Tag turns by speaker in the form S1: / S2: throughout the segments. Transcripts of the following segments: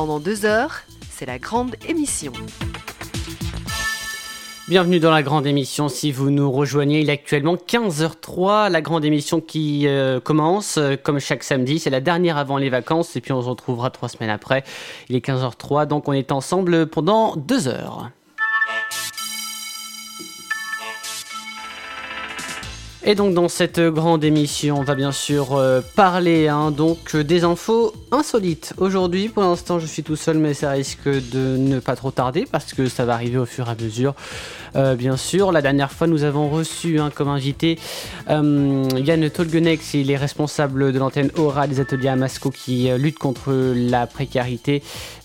S1: Pendant deux heures, c'est la grande émission.
S2: Bienvenue dans la grande émission. Si vous nous rejoignez, il est actuellement 15h03. La grande émission qui euh, commence, euh, comme chaque samedi, c'est la dernière avant les vacances et puis on se retrouvera trois semaines après. Il est 15h03, donc on est ensemble pendant deux heures. Et donc dans cette grande émission, on va bien sûr euh, parler hein, donc des infos insolites. Aujourd'hui, pour l'instant, je suis tout seul, mais ça risque de ne pas trop tarder parce que ça va arriver au fur et à mesure. Euh, bien sûr, la dernière fois, nous avons reçu hein, comme invité euh, Yann Tolgenex, il est responsable de l'antenne Aura des ateliers à Masco qui lutte contre la précarité,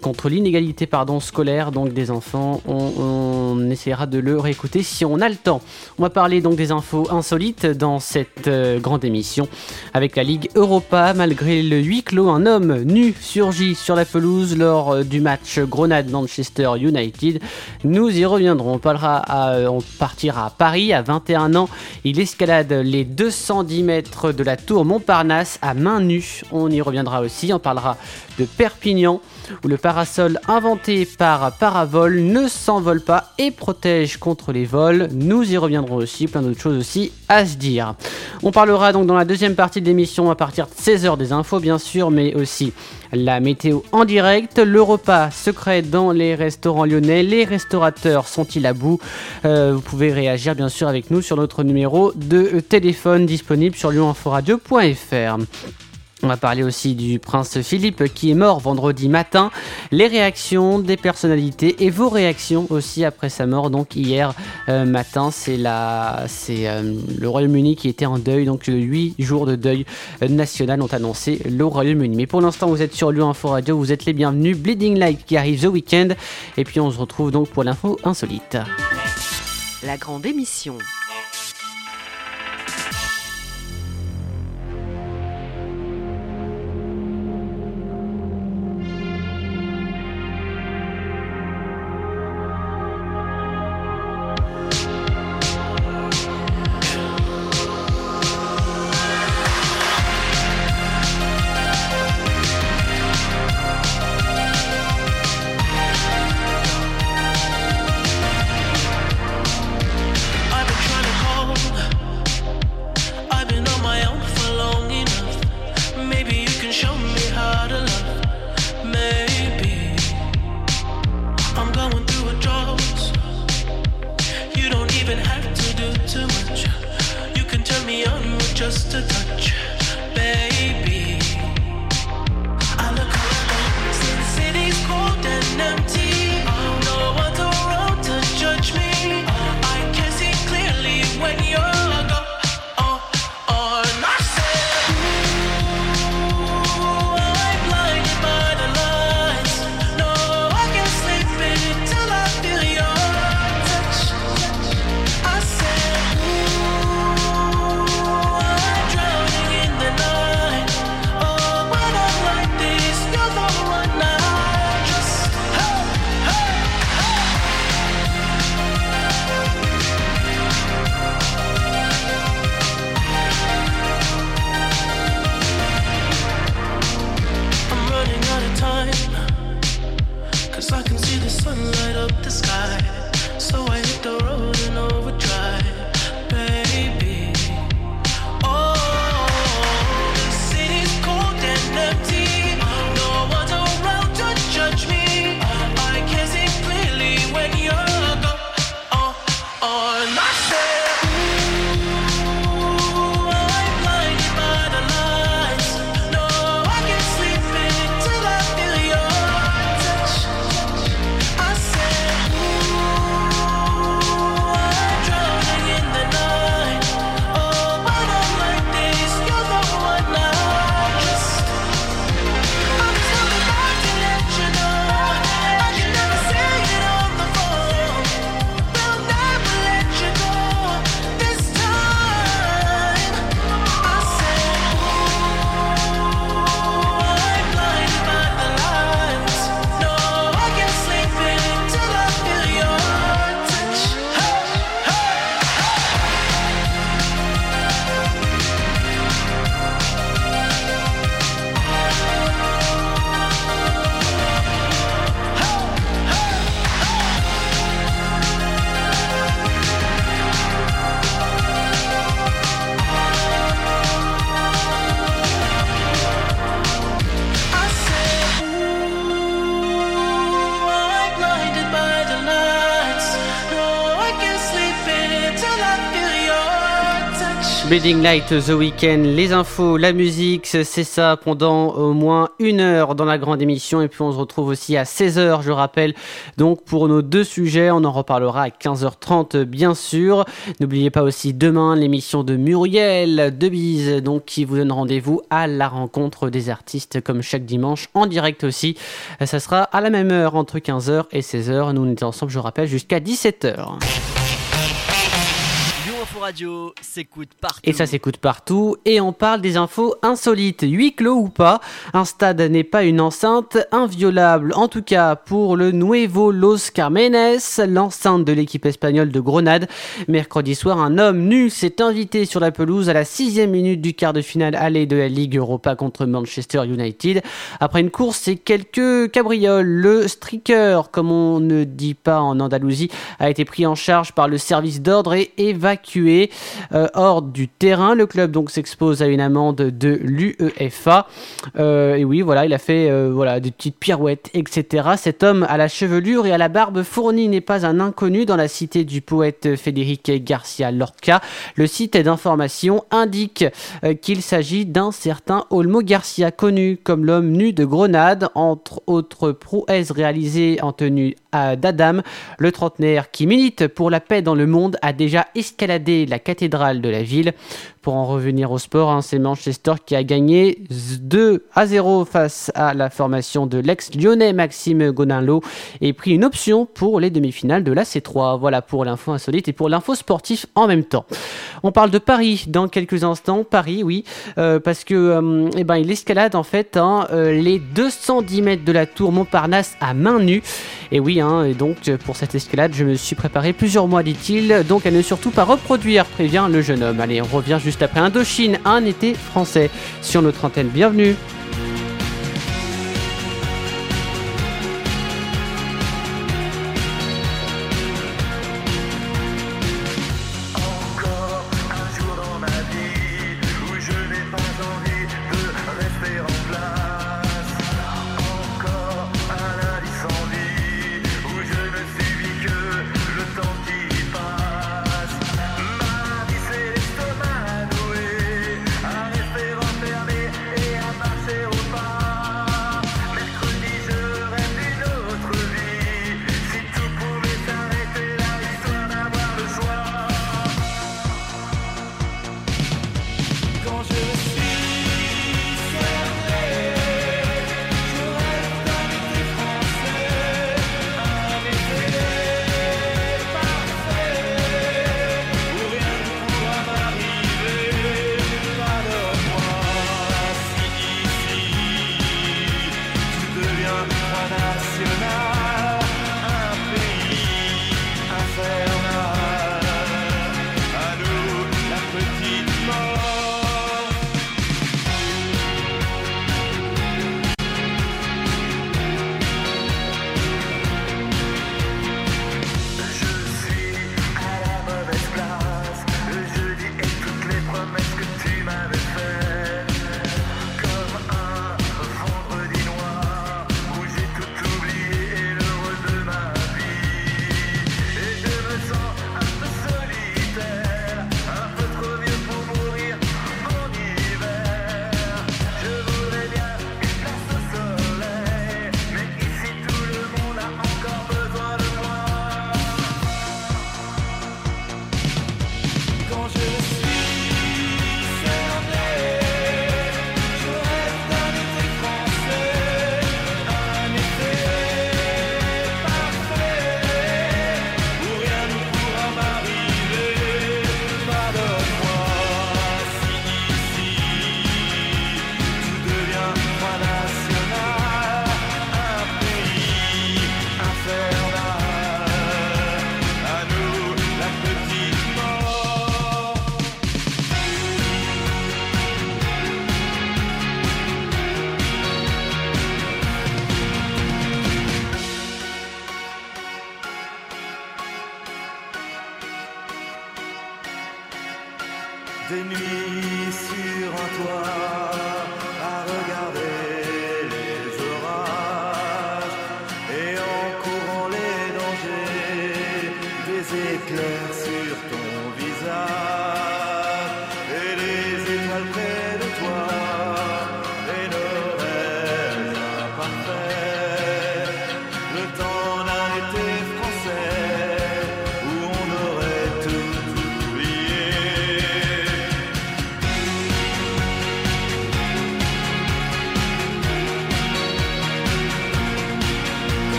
S2: contre l'inégalité pardon scolaire donc des enfants. On essaiera de le réécouter si on a le temps. On va parler donc des infos insolites dans cette euh, grande émission avec la Ligue Europa. Malgré le huis clos, un homme nu surgit sur la pelouse lors euh, du match Grenade-Manchester United. Nous y reviendrons. On, parlera euh, on partira à Paris à 21 ans. Il escalade les 210 mètres de la tour Montparnasse à main nue. On y reviendra aussi. On parlera de Perpignan où le parasol inventé par Paravol ne s'envole pas et protège contre les vols. Nous y reviendrons aussi, plein d'autres choses aussi à se dire. On parlera donc dans la deuxième partie de l'émission à partir de 16h des infos bien sûr, mais aussi la météo en direct, le repas secret dans les restaurants lyonnais, les restaurateurs sont-ils à bout? Euh, Vous pouvez réagir bien sûr avec nous sur notre numéro de téléphone disponible sur lyonforadio.fr. On va parler aussi du prince Philippe qui est mort vendredi matin, les réactions des personnalités et vos réactions aussi après sa mort. Donc hier euh, matin, c'est la, c'est euh, le Royaume-Uni qui était en deuil. Donc 8 jours de deuil euh, national ont annoncé le Royaume-Uni. Mais pour l'instant, vous êtes sur Lyon Info Radio, vous êtes les bienvenus. Bleeding Light qui arrive ce week-end et puis on se retrouve donc pour l'info insolite.
S1: La grande émission.
S2: Bleeding Light The Weekend, les infos, la musique, c'est ça pendant au moins une heure dans la grande émission. Et puis on se retrouve aussi à 16h, je rappelle. Donc pour nos deux sujets, on en reparlera à 15h30 bien sûr. N'oubliez pas aussi demain l'émission de Muriel de Bise, donc qui vous donne rendez-vous à la rencontre des artistes comme chaque dimanche en direct aussi. Ça sera à la même heure entre 15h et 16h. Nous on était ensemble, je rappelle, jusqu'à 17h. Et ça s'écoute partout. Et on parle des infos insolites. Huis clos ou pas, un stade n'est pas une enceinte inviolable. En tout cas, pour le Nuevo Los Carmenes, l'enceinte de l'équipe espagnole de Grenade. Mercredi soir, un homme nu s'est invité sur la pelouse à la sixième minute du quart de finale aller de la Ligue Europa contre Manchester United. Après une course et quelques cabrioles, le striker, comme on ne dit pas en Andalousie, a été pris en charge par le service d'ordre et évacué euh, hors du terrain. Le club donc s'expose à une amende de l'UEFA. Euh, et oui, voilà, il a fait euh, voilà des petites pirouettes, etc. Cet homme à la chevelure et à la barbe fournie n'est pas un inconnu dans la cité du poète Federico Garcia Lorca. Le site d'information indique qu'il s'agit d'un certain Olmo Garcia, connu comme l'homme nu de Grenade, entre autres prouesses réalisées en tenue d'Adam. Le trentenaire qui milite pour la paix dans le monde a déjà escaladé la cathédrale de la ville. Pour en revenir au sport, hein, c'est Manchester qui a gagné 2 à 0 face à la formation de l'ex-lyonnais Maxime Godinlo et pris une option pour les demi-finales de la C3. Voilà pour l'info insolite et pour l'info sportif en même temps. On parle de Paris dans quelques instants. Paris, oui, euh, parce que euh, eh ben, il escalade en fait hein, euh, les 210 mètres de la tour Montparnasse à main nue. Et oui, hein, et donc pour cette escalade, je me suis préparé plusieurs mois, dit-il. Donc à ne surtout pas reproduire, prévient le jeune homme. Allez, on revient juste après Indochine, un été français sur notre antenne. Bienvenue.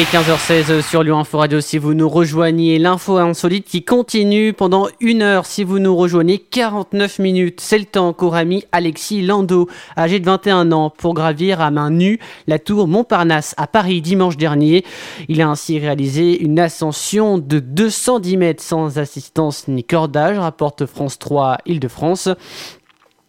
S2: Est 15h16 sur Lyon Info Radio si vous nous rejoignez. L'info insolite qui continue pendant une heure si vous nous rejoignez 49 minutes. C'est le temps qu'aura mis Alexis Landau, âgé de 21 ans, pour gravir à main nue la tour Montparnasse à Paris dimanche dernier. Il a ainsi réalisé une ascension de 210 mètres sans assistance ni cordage, rapporte France 3 Île-de-France.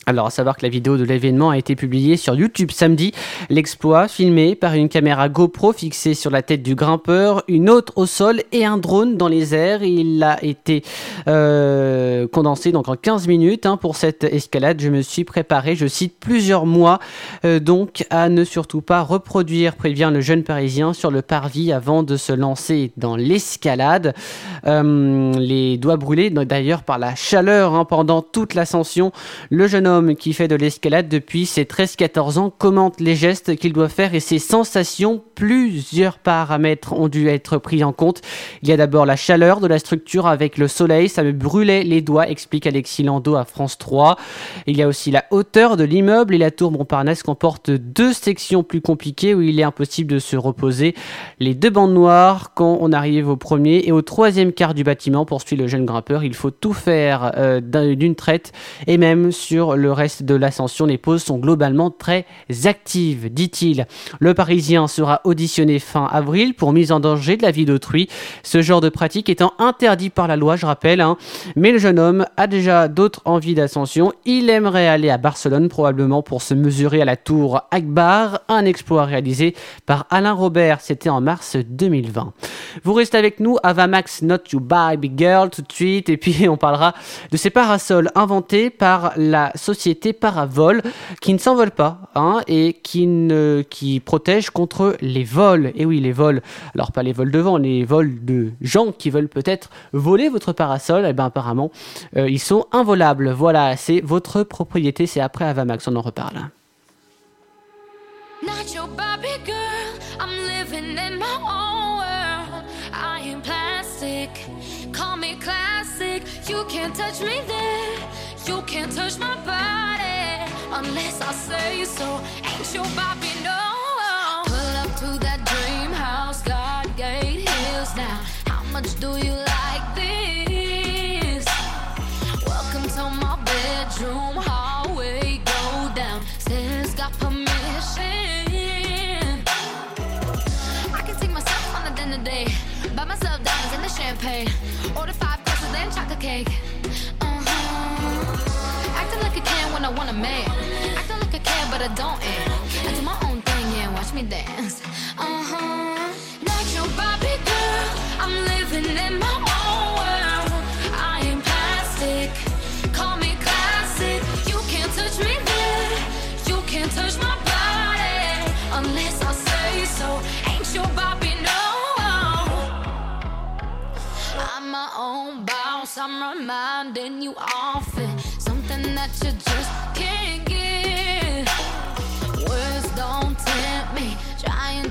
S2: Alors, à savoir que la vidéo de l'événement a été publiée sur YouTube samedi. L'exploit, filmé par une caméra GoPro fixée sur la tête du grimpeur, une autre au sol et un drone dans les airs. Il a été euh, condensé donc en 15 minutes hein, pour cette escalade. Je me suis préparé, je cite, plusieurs mois euh, donc à ne surtout pas reproduire, prévient le jeune Parisien sur le parvis avant de se lancer dans l'escalade. Euh, les doigts brûlés d'ailleurs par la chaleur hein, pendant toute l'ascension. Le jeune qui fait de l'escalade depuis ses 13-14 ans commente les gestes qu'il doit faire et ses sensations. Plusieurs paramètres ont dû être pris en compte. Il y a d'abord la chaleur de la structure avec le soleil, ça me brûlait les doigts, explique Alexis Lando à France 3. Il y a aussi la hauteur de l'immeuble et la tour Montparnasse comporte deux sections plus compliquées où il est impossible de se reposer. Les deux bandes noires quand on arrive au premier et au troisième quart du bâtiment, poursuit le jeune grimpeur. Il faut tout faire euh, d'un- d'une traite et même sur le reste de l'ascension, les pauses sont globalement très actives, dit-il. Le Parisien sera auditionné fin avril pour mise en danger de la vie d'autrui. Ce genre de pratique étant interdit par la loi, je rappelle. hein. Mais le jeune homme a déjà d'autres envies d'ascension. Il aimerait aller à Barcelone, probablement pour se mesurer à la tour Akbar, un exploit réalisé par Alain Robert. C'était en mars 2020. Vous restez avec nous, Avamax Not You Baby Girl tout de suite, et puis on parlera de ces parasols inventés par la société Paravol, qui ne s'envolent pas, hein, et qui, protègent contre les vols. Et oui, les vols, alors pas les vols de vent, les vols de gens qui veulent peut-être voler votre parasol, et ben apparemment, euh, ils sont involables. Voilà, c'est votre propriété, c'est après Avamax, on en reparle.
S3: You my body unless I say so. Ain't your Barbie no. Pull up to that dream house, God gate hills now. How much do you like this? Welcome to my bedroom hallway. Go down. Stairs got permission. I can take myself on a dinner date. Buy myself diamonds and the champagne. Order five courses and chocolate cake. When I man. Acting like I care, but I don't. And I do my own thing, yeah. Watch me dance. Uh-huh. Not your Barbie girl. I'm living in my own world. I am plastic. Call me classic. You can't touch me there. You can't touch my body unless I say so. Ain't your Barbie no? I'm my own boss. I'm reminding you often something that you just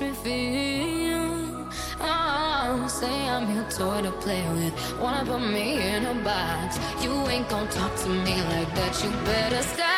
S3: me. Oh, say I'm your toy to play with. Wanna put me in a box? You ain't gonna talk to me like that. You better stop.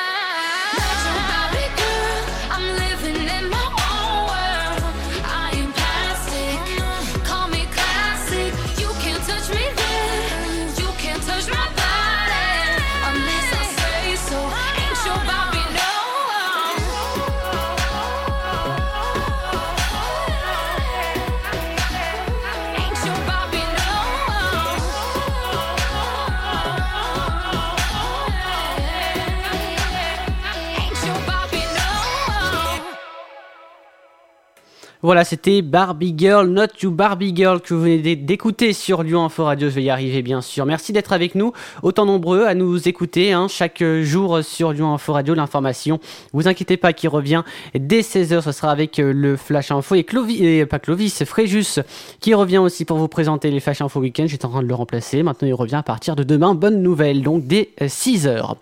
S2: Voilà, c'était Barbie Girl, Not You Barbie Girl que vous venez d'écouter sur Lyon Info Radio. Je vais y arriver, bien sûr. Merci d'être avec nous, autant nombreux à nous écouter hein, chaque jour sur Lyon Info Radio. L'information, vous inquiétez pas, qui revient dès 16h. Ce sera avec euh, le Flash Info et Clovis, et pas Clovis, Fréjus qui revient aussi pour vous présenter les Flash Info Week-end. J'étais en train de le remplacer. Maintenant, il revient à partir de demain. Bonne nouvelle, donc dès 6h.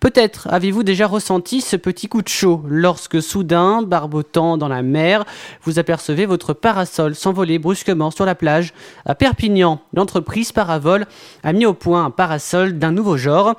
S2: Peut-être avez-vous déjà ressenti ce petit coup de chaud lorsque soudain, barbotant dans la mer, vous apercevez votre parasol s'envoler brusquement sur la plage. À Perpignan, l'entreprise Paravol a mis au point un parasol d'un nouveau genre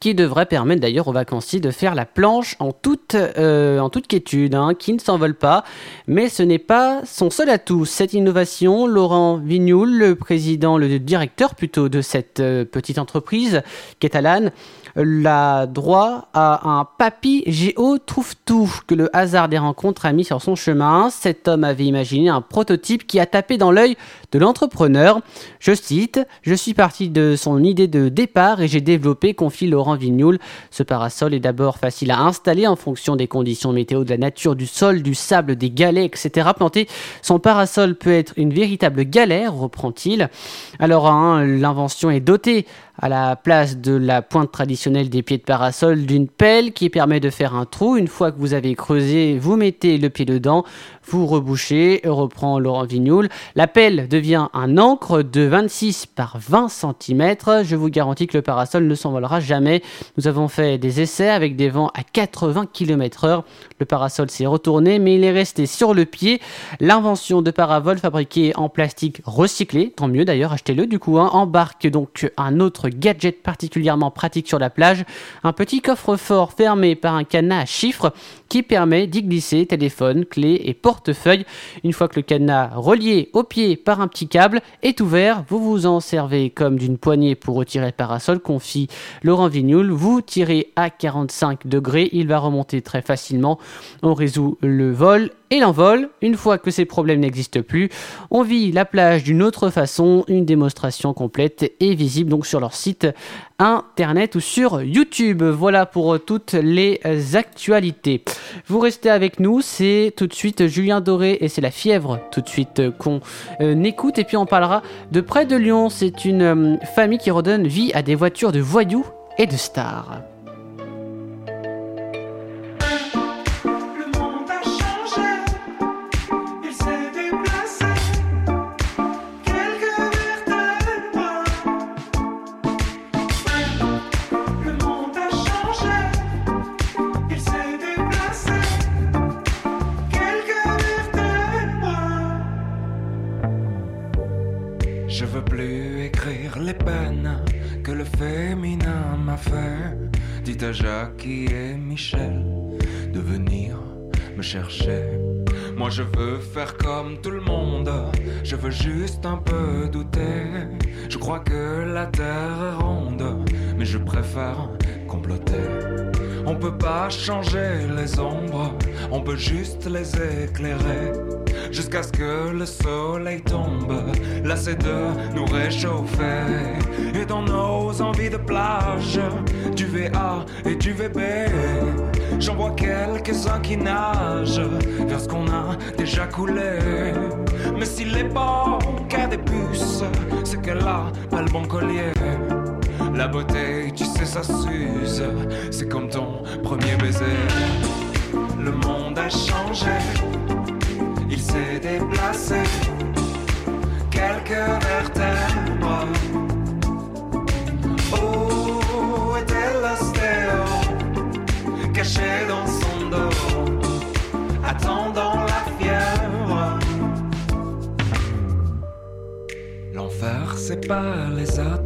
S2: qui devrait permettre d'ailleurs aux vacanciers de faire la planche en toute, euh, en toute quiétude, hein, qui ne s'envole pas. Mais ce n'est pas son seul atout. Cette innovation, Laurent Vignoul, le président, le directeur plutôt de cette euh, petite entreprise catalane, l'a droit à un papy géo trouve-tout que le hasard des rencontres a mis sur son chemin. Cet homme avait imaginé un prototype qui a tapé dans l'œil de l'entrepreneur. Je cite, Je suis parti de son idée de départ et j'ai développé, confie Laurent Vignoul. Ce parasol est d'abord facile à installer en fonction des conditions météo, de la nature du sol, du sable, des galets, etc. Planter son parasol peut être une véritable galère, reprend-il. Alors, hein, l'invention est dotée à la place de la pointe traditionnelle des pieds de parasol d'une pelle qui permet de faire un trou. Une fois que vous avez creusé, vous mettez le pied dedans, vous rebouchez, reprend Laurent Vignoul. La pelle devient un encre de 26 par 20 cm. Je vous garantis que le parasol ne s'envolera jamais. Nous avons fait des essais avec des vents à 80 km heure. Le parasol s'est retourné, mais il est resté sur le pied. L'invention de Paravol fabriquée en plastique recyclé, tant mieux d'ailleurs, achetez-le du coup, hein, embarque donc un autre gadget particulièrement pratique sur la plage, un petit coffre-fort fermé par un cadenas à chiffres qui permet d'y glisser téléphone, clé et portefeuille. Une fois que le cadenas relié au pied par un petit câble est ouvert, vous vous en servez comme d'une poignée pour retirer le parasol, confie Laurent Vignoul. Vous tirez à 45 degrés, il va remonter très facilement. On résout le vol et l'envol. Une fois que ces problèmes n'existent plus, on vit la plage d'une autre façon. Une démonstration complète est visible donc sur leur site internet ou sur YouTube. Voilà pour toutes les actualités. Vous restez avec nous, c'est tout de suite Julien Doré et c'est la fièvre tout de suite qu'on euh, écoute et puis on parlera de près de Lyon. C'est une euh, famille qui redonne vie à des voitures de voyous et de stars.
S4: Comploter. On peut pas changer les ombres, on peut juste les éclairer. Jusqu'à ce que le soleil tombe, lassé de nous réchauffer. Et dans nos envies de plage, du VA et du VB, j'en vois quelques-uns qui nagent vers ce qu'on a déjà coulé. Mais si l'époque a des puces, c'est qu'elle a pas le bon collier. La beauté, ça s'use. C'est comme ton premier baiser. Le monde a changé. Il s'est déplacé. Quelques vertèbres. Où était l'ostéo Caché dans son dos. Attendant la fièvre? L'enfer, c'est pas les autres, c'est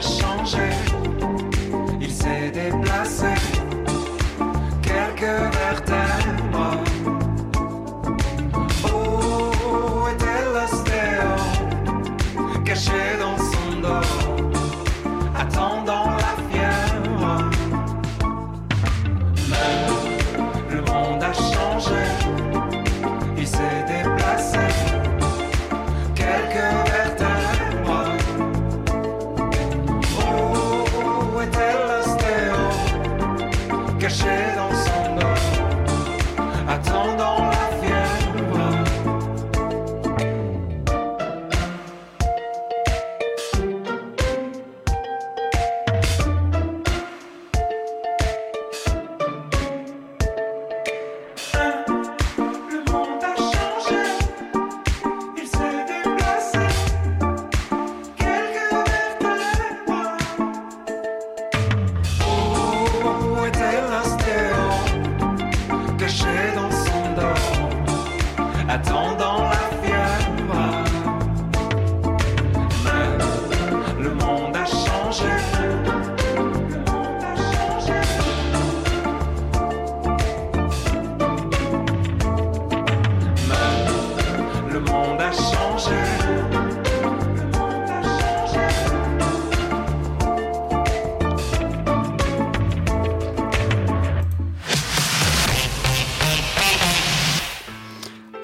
S4: changé, il s'est déplacé. Quelques vertèbres.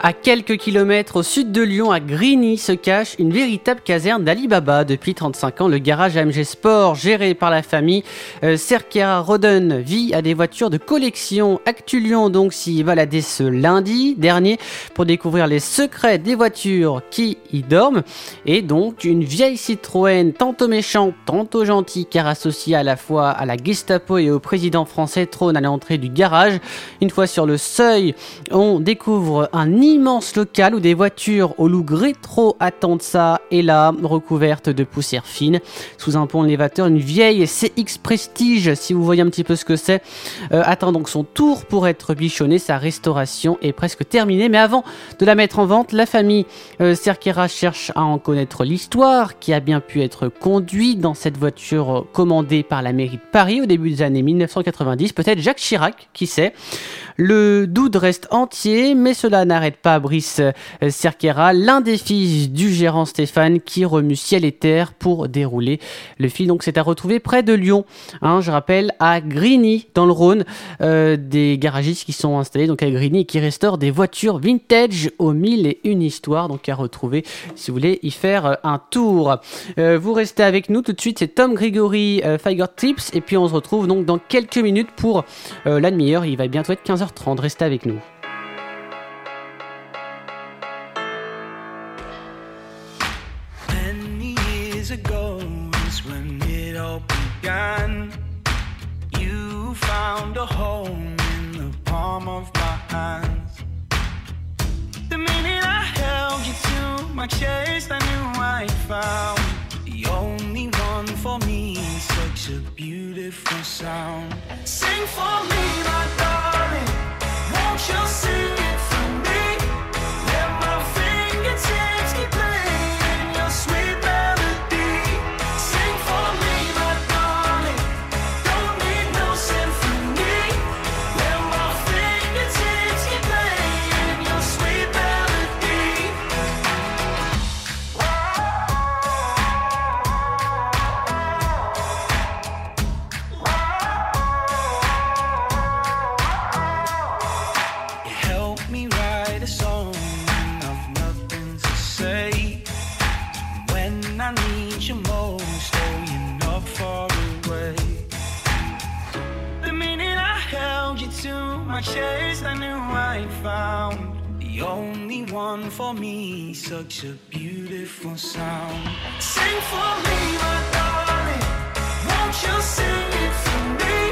S2: À quelques kilomètres au sud de Lyon, à Grigny, se cache une véritable caserne d'Alibaba. Depuis 35 ans, le garage AMG Sport, géré par la famille euh, Cerquera Roden, vit à des voitures de collection. Actu Lyon donc s'y baladé ce lundi dernier pour découvrir les secrets des voitures qui y dorment. Et donc une vieille Citroën, tantôt méchante, tantôt gentille, car associée à la fois à la Gestapo et au président français, trône à l'entrée du garage. Une fois sur le seuil, on découvre un immense local où des voitures au look rétro attendent ça et là, recouvertes de poussière fine. Sous un pont élévateur, une vieille CX Prestige, si vous voyez un petit peu ce que c'est, euh, attend donc son tour pour être bichonnée. Sa restauration est presque terminée. Mais avant de la mettre en vente, la famille euh, Cerquera cherche à en connaître l'histoire qui a bien pu être conduite dans cette voiture euh, commandée par la mairie de Paris au début des années 1990. Peut-être Jacques Chirac, qui sait? Le doute reste entier, mais cela n'arrête pas Brice euh, Cerquera, l'un des fils du gérant Stéphane, qui remue ciel et terre pour dérouler le fil. Donc c'est à retrouver près de Lyon, hein, je rappelle, à Grigny, dans le Rhône, euh, des garagistes qui sont installés donc à Grigny qui restaurent des voitures vintage aux mille et une histoires. Donc à retrouver si vous voulez y faire euh, un tour. Vous restez avec nous tout de suite, c'est Tom Gregory euh, Tips, et puis on se retrouve donc dans quelques minutes pour la demi-heure. Il va bientôt être 15h30. Restez avec nous.
S1: My I knew I found the only one for me. Such a beautiful sound. Sing for me, my darling. Won't you sing it for me? Let my fingertips only one for me. Such a beautiful sound. Sing for me, my darling. Won't you sing it for me?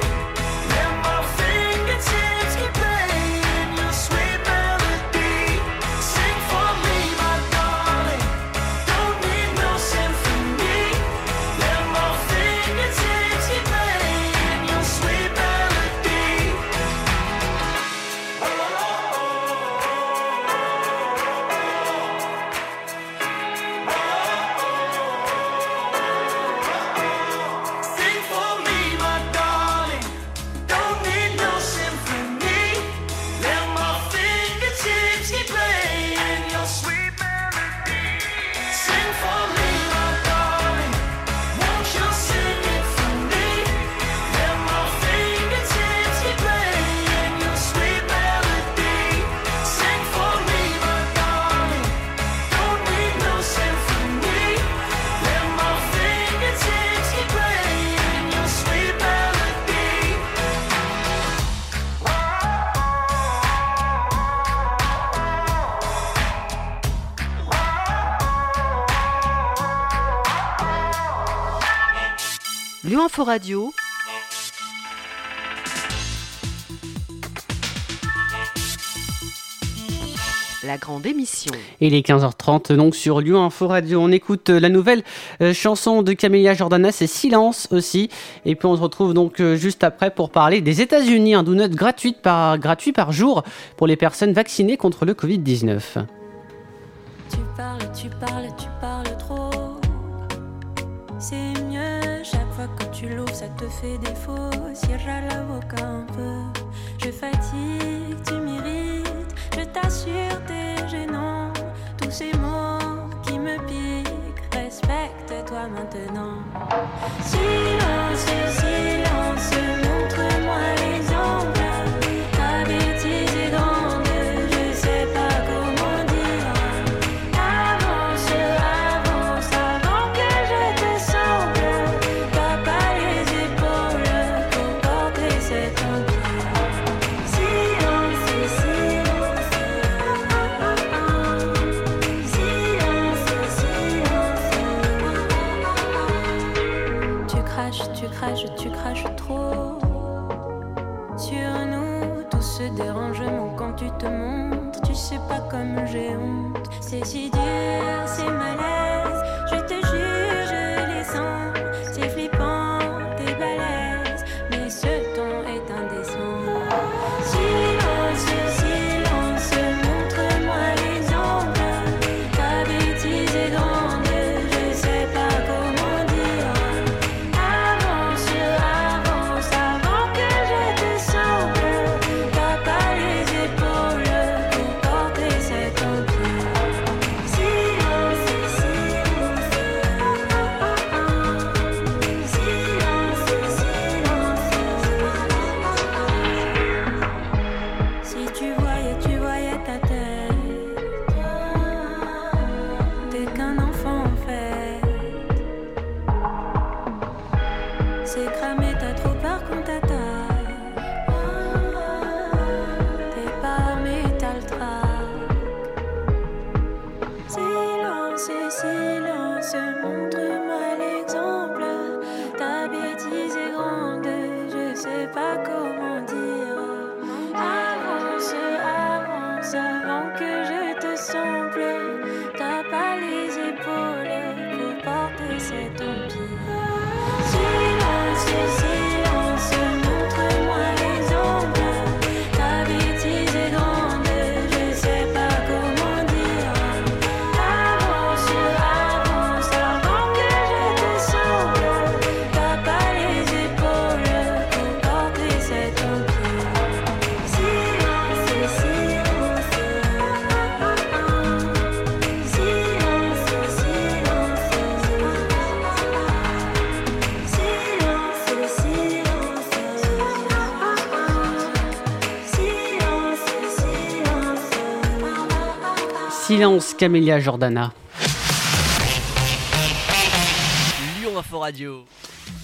S5: Lyon Info Radio. La grande émission.
S2: Et il est 15h30 donc sur Lyon Info Radio. On écoute euh, la nouvelle euh, chanson de Camélia Jordana, c'est Silence aussi. Et puis on se retrouve donc euh, juste après pour parler des États-Unis, un donut gratuit par, gratuit par jour pour les personnes vaccinées contre le Covid-19.
S6: Tu parles, tu parles, tu parles trop. C'est fois que tu l'ouvres, ça te fait défaut. Cierra la boca un peu. Je fatigue, tu m'irrites. Je t'assure, t'es gênant. Tous ces mots qui me piquent. Respecte-toi maintenant. Silence, silence, silence.
S2: Camélia Jordana.
S7: Lyon Info Radio.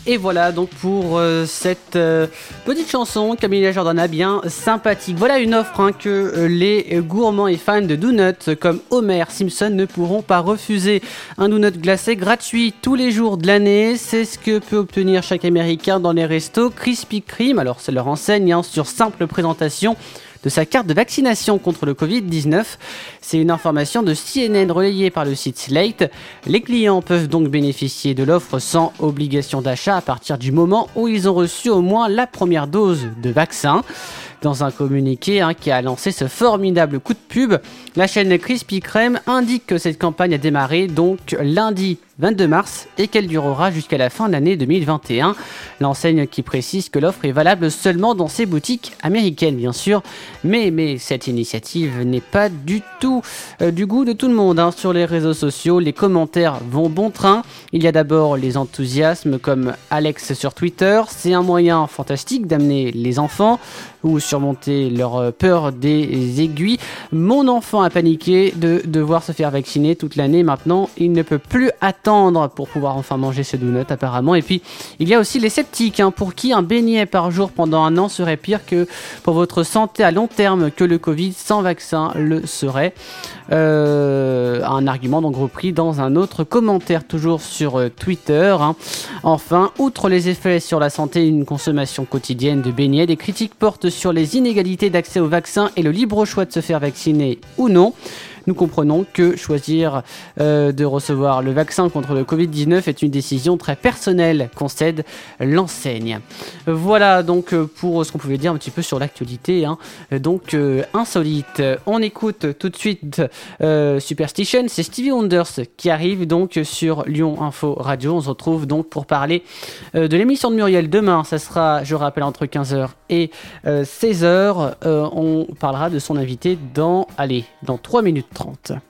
S2: Et voilà donc pour euh, cette euh, petite chanson Camélia Jordana bien sympathique. Voilà une offre hein, que euh, les gourmands et fans de donuts comme Homer Simpson ne pourront pas refuser. Un donut glacé gratuit tous les jours de l'année, c'est ce que peut obtenir chaque Américain dans les restos Krispy Kreme. Alors c'est leur enseigne hein, sur simple présentation de sa carte de vaccination contre le Covid-19. C'est une information de CNN relayée par le site Slate. Les clients peuvent donc bénéficier de l'offre sans obligation d'achat à partir du moment où ils ont reçu au moins la première dose de vaccin. Dans un communiqué hein, qui a lancé ce formidable coup de pub, la chaîne Krispy Kreme indique que cette campagne a démarré donc lundi 22 mars et qu'elle durera jusqu'à la fin de l'année 2021. L'enseigne qui précise que l'offre est valable seulement dans ses boutiques américaines, bien sûr. Mais, mais cette initiative n'est pas du tout euh, du goût de tout le monde. hein. Sur les réseaux sociaux, les commentaires vont bon train. Il y a d'abord les enthousiasmes comme Alex sur Twitter. C'est un moyen fantastique d'amener les enfants ou surmonter leur peur des aiguilles. Mon enfant a paniqué de devoir se faire vacciner toute l'année. Maintenant, il ne peut plus attendre pour pouvoir enfin manger ces donuts apparemment. Et puis il y a aussi les sceptiques hein, pour qui un beignet par jour pendant un an serait pire que pour votre santé à long terme que le Covid sans vaccin le serait. Euh, un argument donc repris dans un autre commentaire toujours sur euh, Twitter. hein. Enfin, outre les effets sur la santé et une consommation quotidienne de beignets, des critiques portent sur les inégalités d'accès au vaccin et le libre choix de se faire vacciner ou non non. Nous comprenons que choisir euh, de recevoir le vaccin contre le Covid-19 est une décision très personnelle, concède l'enseigne. Voilà donc euh, pour ce qu'on pouvait dire un petit peu sur l'actualité, hein. Donc euh, insolite. On écoute tout de suite Superstition, c'est Stevie Wonders qui arrive donc sur Lyon Info Radio. On se retrouve donc pour parler de l'émission de Muriel demain. Ça sera, je rappelle, entre 15h et 16h. on parlera de son invité dans, allez, dans 3 minutes 30.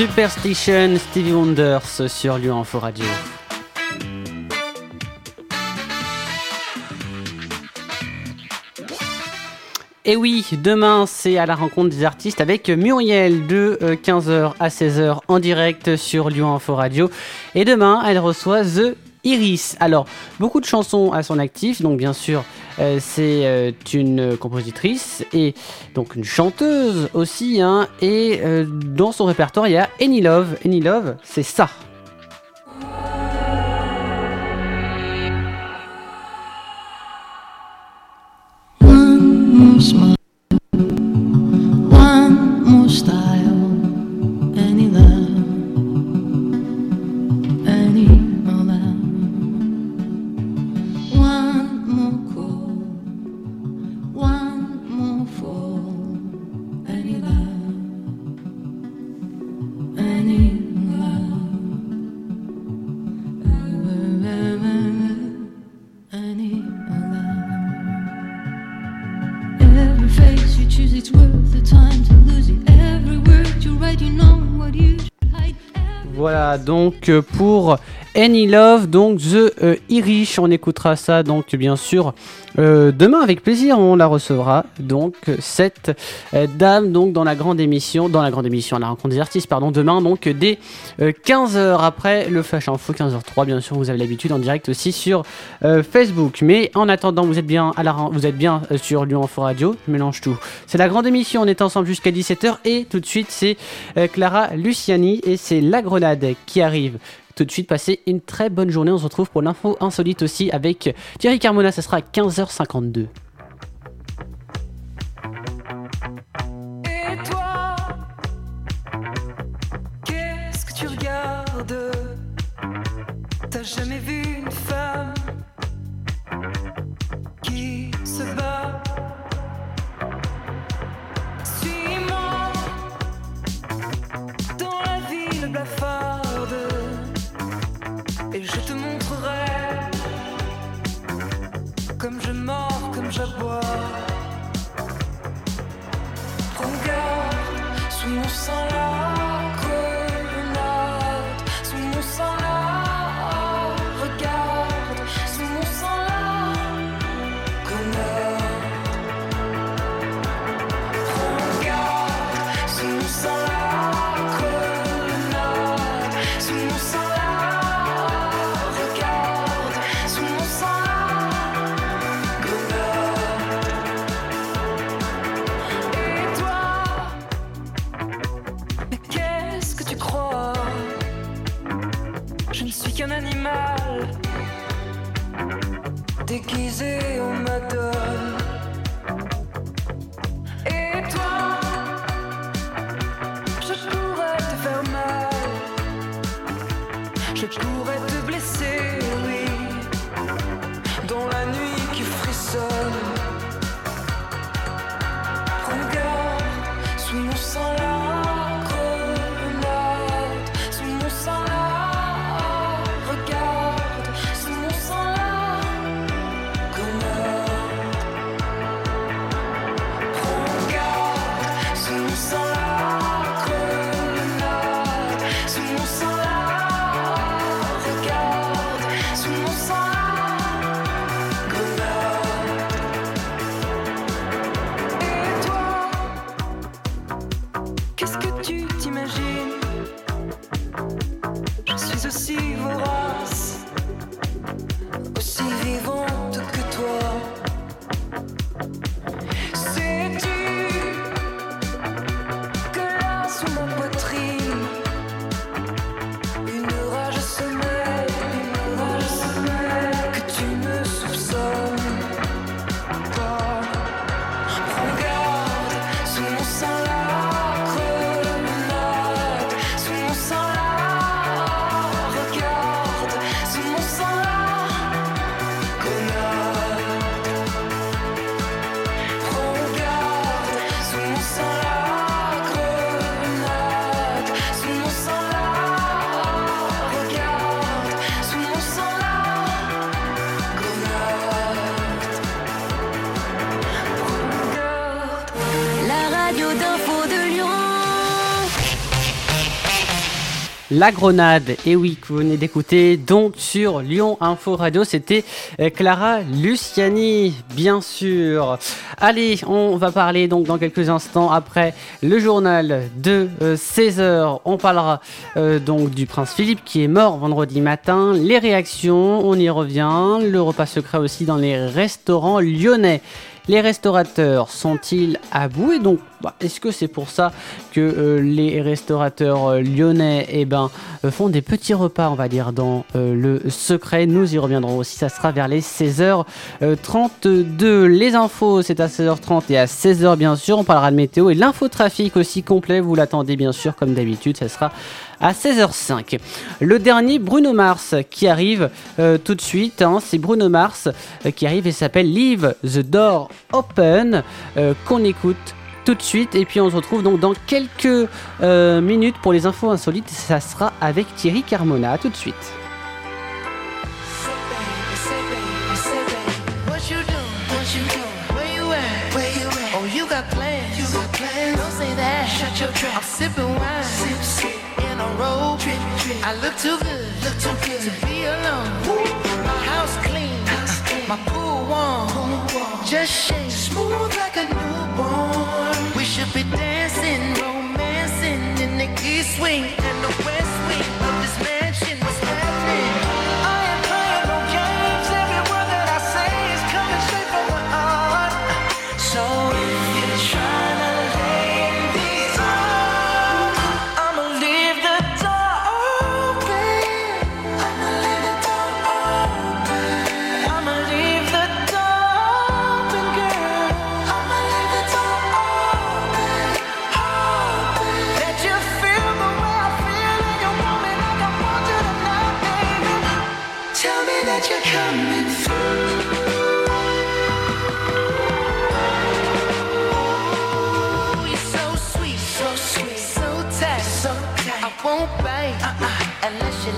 S2: Superstition, Stevie Wonders sur Lyon Info Radio. Et oui, demain c'est à la rencontre des artistes avec Muriel de euh, 15h à 16h en direct sur Lyon Info Radio. Et demain elle reçoit The Iris. Alors, beaucoup de chansons à son actif, donc bien sûr euh, c'est euh, une compositrice et donc une chanteuse aussi. Hein, et euh, dans son répertoire il y a Any Love. Any Love c'est ça. Pour Any Love, donc The euh, Irish, on écoutera ça donc bien sûr euh, demain avec plaisir, on la recevra donc cette euh, dame donc dans la grande émission, dans la grande émission la rencontre des artistes, pardon, demain donc dès 15h après le Flash Info, 15h03 bien sûr, vous avez l'habitude en direct aussi sur Facebook. Mais en attendant, vous êtes bien à la vous êtes bien sur Lyon Info Radio, je mélange tout. C'est la grande émission, on est ensemble jusqu'à 17h et tout de suite c'est Clara Luciani et c'est La Grenade qui arrive. Tout de suite, passez une très bonne journée. On se retrouve pour l'info insolite aussi avec Thierry Carmona. Ça sera à 15h52.
S8: Et toi, qu'est-ce que tu regardes? T'as jamais vu une femme La Grenade. Et oui, que
S2: vous venez d'écouter donc sur Lyon Info Radio, c'était euh, Clara Luciani, bien sûr. Allez, on va parler donc dans quelques instants après le journal de 16h. On parlera euh, donc du prince Philippe qui est mort vendredi matin. Les réactions, on y revient. Le repas secret aussi dans les restaurants lyonnais. Les restaurateurs sont-ils à bout donc, bah, est-ce que c'est pour ça que euh, les restaurateurs euh, lyonnais eh ben, euh, font des petits repas, on va dire, dans le secret Nous y reviendrons aussi, ça sera vers les 16h32. Les infos, c'est à 16h30 et à 16h bien sûr. On parlera de météo et l'infotrafic aussi complet. Vous l'attendez bien sûr, comme d'habitude, ça sera à 16h05. Le dernier, Bruno Mars, qui arrive euh, tout de suite. hein, c'est Bruno Mars euh, qui arrive et s'appelle Leave the Door Open, euh, qu'on écoute tout de suite. Et puis on se retrouve donc dans quelques minutes pour les infos insolites. Ça sera avec Thierry Carmona. À tout de suite.
S1: I look too good. Look too good to be alone. My house clean. My pool warm. Pool warm. Just shake. Smooth like a newborn. We should be dancing, romancing in the east wing and the west wing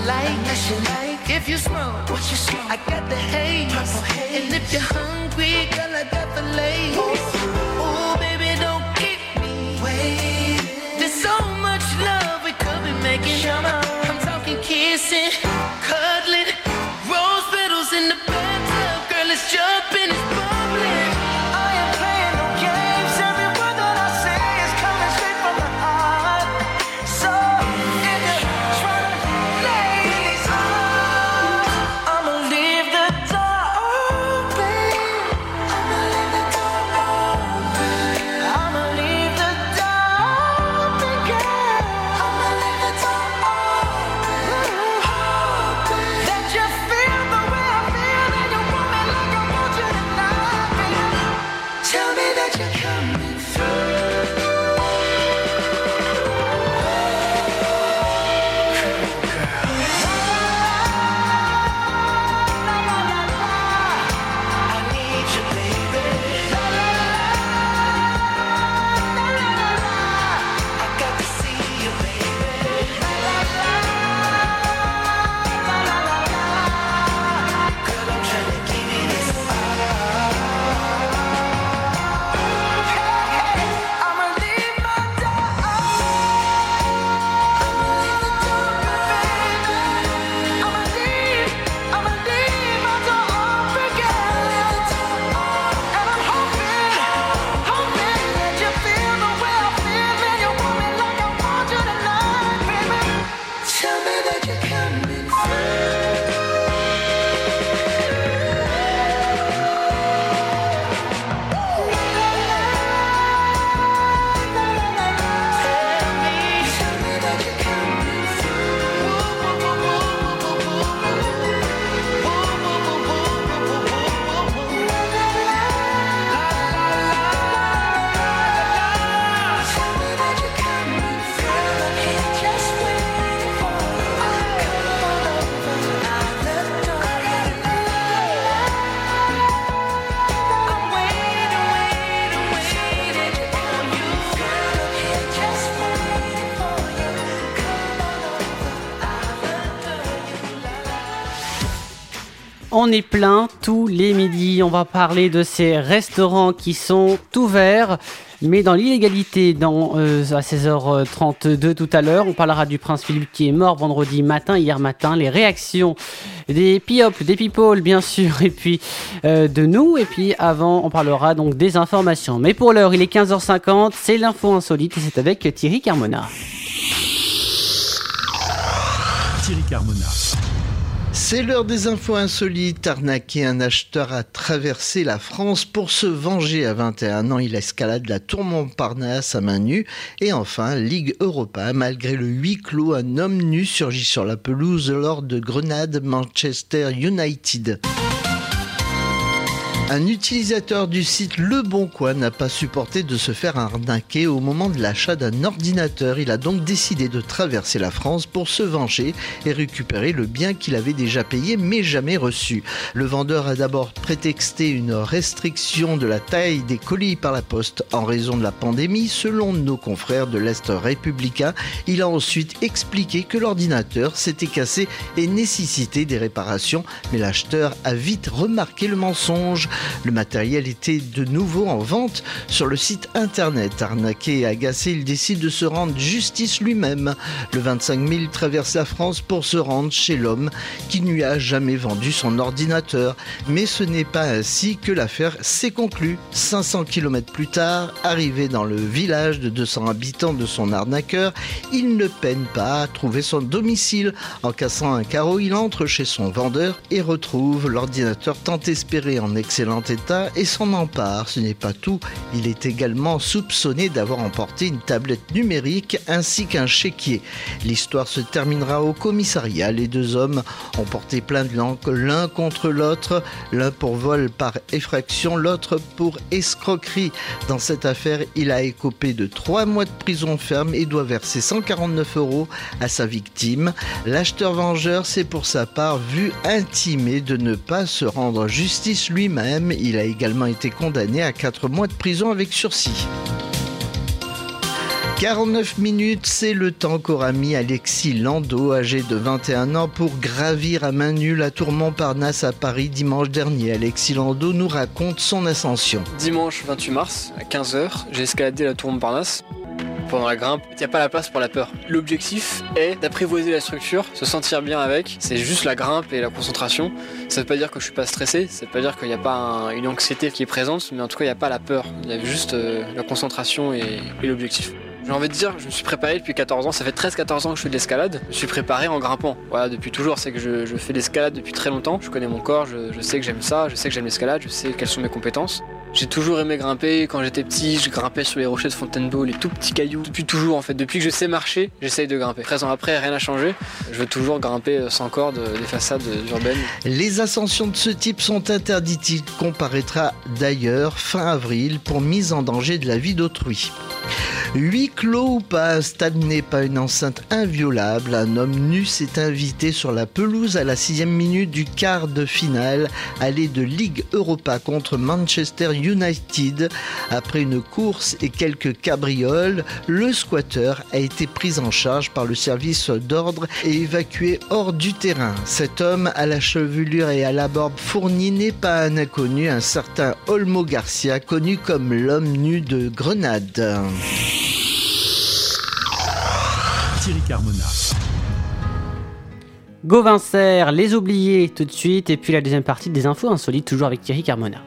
S1: like, unless you like. If you smoke, what you smoke? I got the haze. Purple haze. And if you're hungry, girl, I got the lace.
S2: Plein tous les midis. On va parler de ces restaurants qui sont ouverts. Mais dans l'illégalité, dans, euh, à 16h32 tout à l'heure, on parlera du prince Philippe qui est mort vendredi matin, hier matin, les réactions des PIOP, des people bien sûr, et puis euh, de nous. Et puis avant, on parlera donc des informations. Mais pour l'heure, il est 15h50, c'est l'info insolite et c'est avec Thierry Carmona.
S9: Thierry Carmona.
S10: C'est l'heure des infos insolites. Arnaqué, un acheteur a traversé la France pour se venger à 21 ans. Il escalade la tour Montparnasse à main nue. Et enfin, Ligue Europa. Malgré le huis clos, un homme nu surgit sur la pelouse lors de Grenade Manchester United. Un utilisateur du site Le Bon Coin n'a pas supporté de se faire arnaquer au moment de l'achat d'un ordinateur. Il a donc décidé de traverser la France pour se venger et récupérer le bien qu'il avait déjà payé mais jamais reçu. Le vendeur a d'abord prétexté une restriction de la taille des colis par la poste en raison de la pandémie. Selon nos confrères de l'Est républicain, il a ensuite expliqué que l'ordinateur s'était cassé et nécessitait des réparations, mais l'acheteur a vite remarqué le mensonge. Le matériel était de nouveau en vente sur le site internet. Arnaqué et agacé, il décide de se rendre justice lui-même. Le 25 000 traverse la France pour se rendre chez l'homme qui ne lui a jamais vendu son ordinateur. Mais ce n'est pas ainsi que l'affaire s'est conclue. 500 km plus tard, arrivé dans le village de 200 habitants de son arnaqueur, il ne peine pas à trouver son domicile. En cassant un carreau, il entre chez son vendeur et retrouve l'ordinateur tant espéré en excellent état et s'en empare. Ce n'est pas tout, il est également soupçonné d'avoir emporté une tablette numérique ainsi qu'un chéquier. L'histoire se terminera au commissariat. Les deux hommes ont porté plainte l'un contre l'autre, l'un pour vol par effraction, l'autre pour escroquerie. Dans cette affaire, il a écopé de trois mois de prison ferme et doit verser 149 euros à sa victime. L'acheteur vengeur s'est pour sa part vu intimé de ne pas se rendre justice lui-même. Il a également été condamné à 4 mois de prison avec sursis. 49 minutes, c'est le temps qu'aura mis Alexis Landau, âgé de 21 ans, pour gravir à main nue la tour Montparnasse à Paris dimanche dernier. Alexis Landau nous raconte son ascension.
S11: Dimanche 28 mars, à 15h, j'ai escaladé la tour Montparnasse. Pendant la grimpe, il n'y a pas la place pour la peur. L'objectif est d'apprivoiser la structure, se sentir bien avec. C'est juste la grimpe et la concentration. Ça ne veut pas dire que je suis pas stressé, ça ne veut pas dire qu'il n'y a pas un- une anxiété qui est présente, mais en tout cas, il n'y a pas la peur. Il y a juste euh, la concentration et, l'objectif. J'ai envie de dire, je me suis préparé depuis 14 ans, ça fait 13-14 ans que je fais de l'escalade. Je me suis préparé en grimpant. Voilà, depuis toujours, c'est que je, fais de l'escalade depuis très longtemps. Je connais mon corps, je sais que j'aime ça, je sais que j'aime l'escalade, je sais quelles sont mes compétences. J'ai toujours aimé grimper. Quand j'étais petit, je grimpais sur les rochers de Fontainebleau, les tout petits cailloux. Depuis toujours, en fait, depuis que je sais marcher, j'essaye de grimper. 13 ans après, rien n'a changé. Je veux toujours grimper euh, sans corde euh, des façades euh, urbaines.
S10: Les ascensions de ce type sont interdites. Il comparaîtra d'ailleurs fin avril pour mise en danger de la vie d'autrui. Huit clos ou pas, stade n'est pas une enceinte inviolable. Un homme nu s'est invité sur la pelouse à la sixième minute du quart de finale, allée de Ligue Europa contre Manchester United. Après une course et quelques cabrioles, le squatter a été pris en charge par le service d'ordre et évacué hors du terrain. Cet homme à la chevelure et à la barbe fournie n'est pas un inconnu, un certain Olmo Garcia, connu comme l'homme nu de Grenade.
S9: Thierry Carmona.
S2: Gauvincer, les oubliés tout de suite, et puis la deuxième partie des infos insolites, toujours avec Thierry Carmona.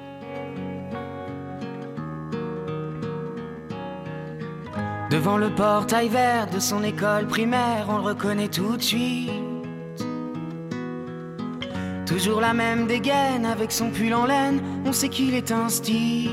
S8: Devant le portail vert de son école primaire, on le reconnaît tout de suite. Toujours la même dégaine avec son pull en laine, on sait qu'il est un style.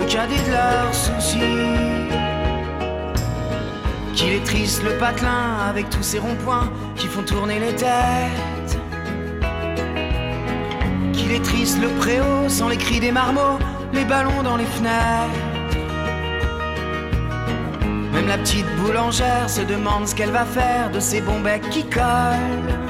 S8: le cadet de leurs soucis. Qu'il est triste le patelin avec tous ces ronds-points qui font tourner les têtes. Qu'il est triste le préau sans les cris des marmots, les ballons dans les fenêtres. Même la petite boulangère se demande ce qu'elle va faire de ces bons becs qui collent.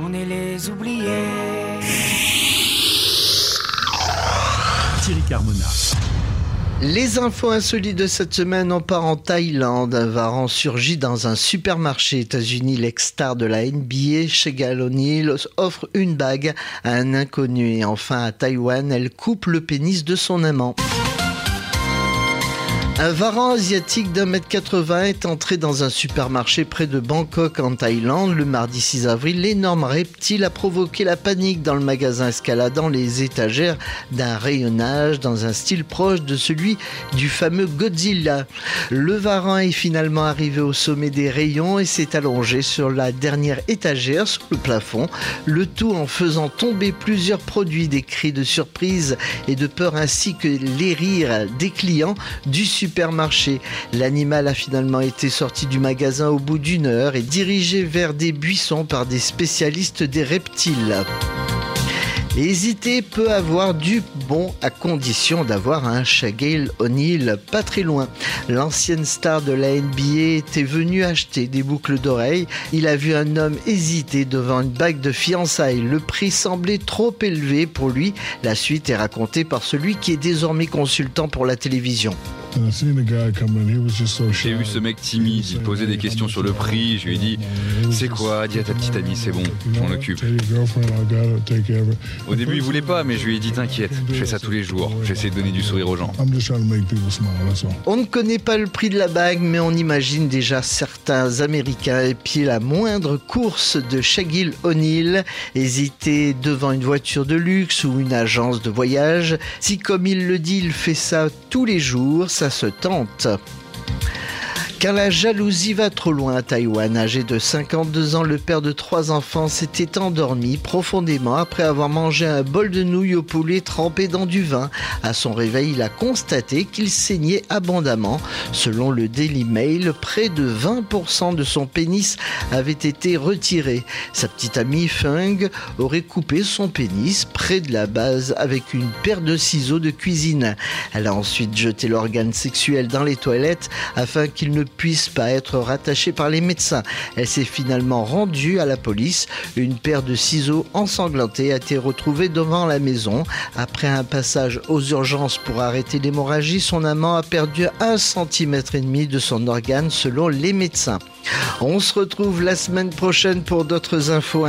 S8: On est les oubliés.
S9: Thierry Carmona.
S10: Les infos insolites de cette semaine, on part en Thaïlande. Un varan surgit dans un supermarché États-Unis. L'ex-star de la NBA, Shegal O'Neal, offre une bague à un inconnu. Et enfin, à Taïwan, elle coupe le pénis de son amant. Un varan asiatique d'un mètre 80 est entré dans un supermarché près de Bangkok en Thaïlande le mardi 6 avril. L'énorme reptile a provoqué la panique dans le magasin escaladant les étagères d'un rayonnage dans un style proche de celui du fameux Godzilla. Le varan est finalement arrivé au sommet des rayons et s'est allongé sur la dernière étagère sous le plafond, le tout en faisant tomber plusieurs produits, des cris de surprise et de peur ainsi que les rires des clients du supermarché. L'animal a finalement été sorti du magasin au bout d'une heure et dirigé vers des buissons par des spécialistes des reptiles. Hésiter peut avoir du bon à condition d'avoir un Shaquille O'Neal pas très loin. L'ancienne star de la NBA était venu acheter des boucles d'oreilles. Il a vu un homme hésiter devant une bague de fiançailles. Le prix semblait trop élevé pour lui. La suite est racontée par celui qui est désormais consultant pour la télévision.
S12: J'ai vu ce mec timide, il posait des questions sur le prix, je lui ai dit C'est quoi? Dis à ta petite amie, c'est bon, je m'en occupe. Au début, il voulait pas, mais je lui ai dit T'inquiète, je fais ça tous les jours, j'essaie de donner du sourire aux gens.
S10: On ne connaît pas le prix de la bague, mais on imagine déjà certains Américains épier la moindre course de Shaquille O'Neal, hésiter devant une voiture de luxe ou une agence de voyage. Si, comme il le dit, il fait ça tous les jours, ça se tente. Quand la jalousie va trop loin à Taïwan, âgé de 52 ans, le père de trois enfants s'était endormi profondément après avoir mangé un bol de nouilles au poulet trempé dans du vin. À son réveil, il a constaté qu'il saignait abondamment. Selon le Daily Mail, près de 20% de son pénis avait été retiré. Sa petite amie Fung aurait coupé son pénis près de la base avec une paire de ciseaux de cuisine. Elle a ensuite jeté l'organe sexuel dans les toilettes afin qu'il ne puisse pas être rattachée par les médecins. Elle s'est finalement rendue à la police. Une paire de ciseaux ensanglantés a été retrouvée devant la maison. Après un passage aux urgences pour arrêter l'hémorragie, son amant a perdu un centimètre et demi de son organe selon les médecins. On se retrouve la semaine prochaine pour d'autres infos.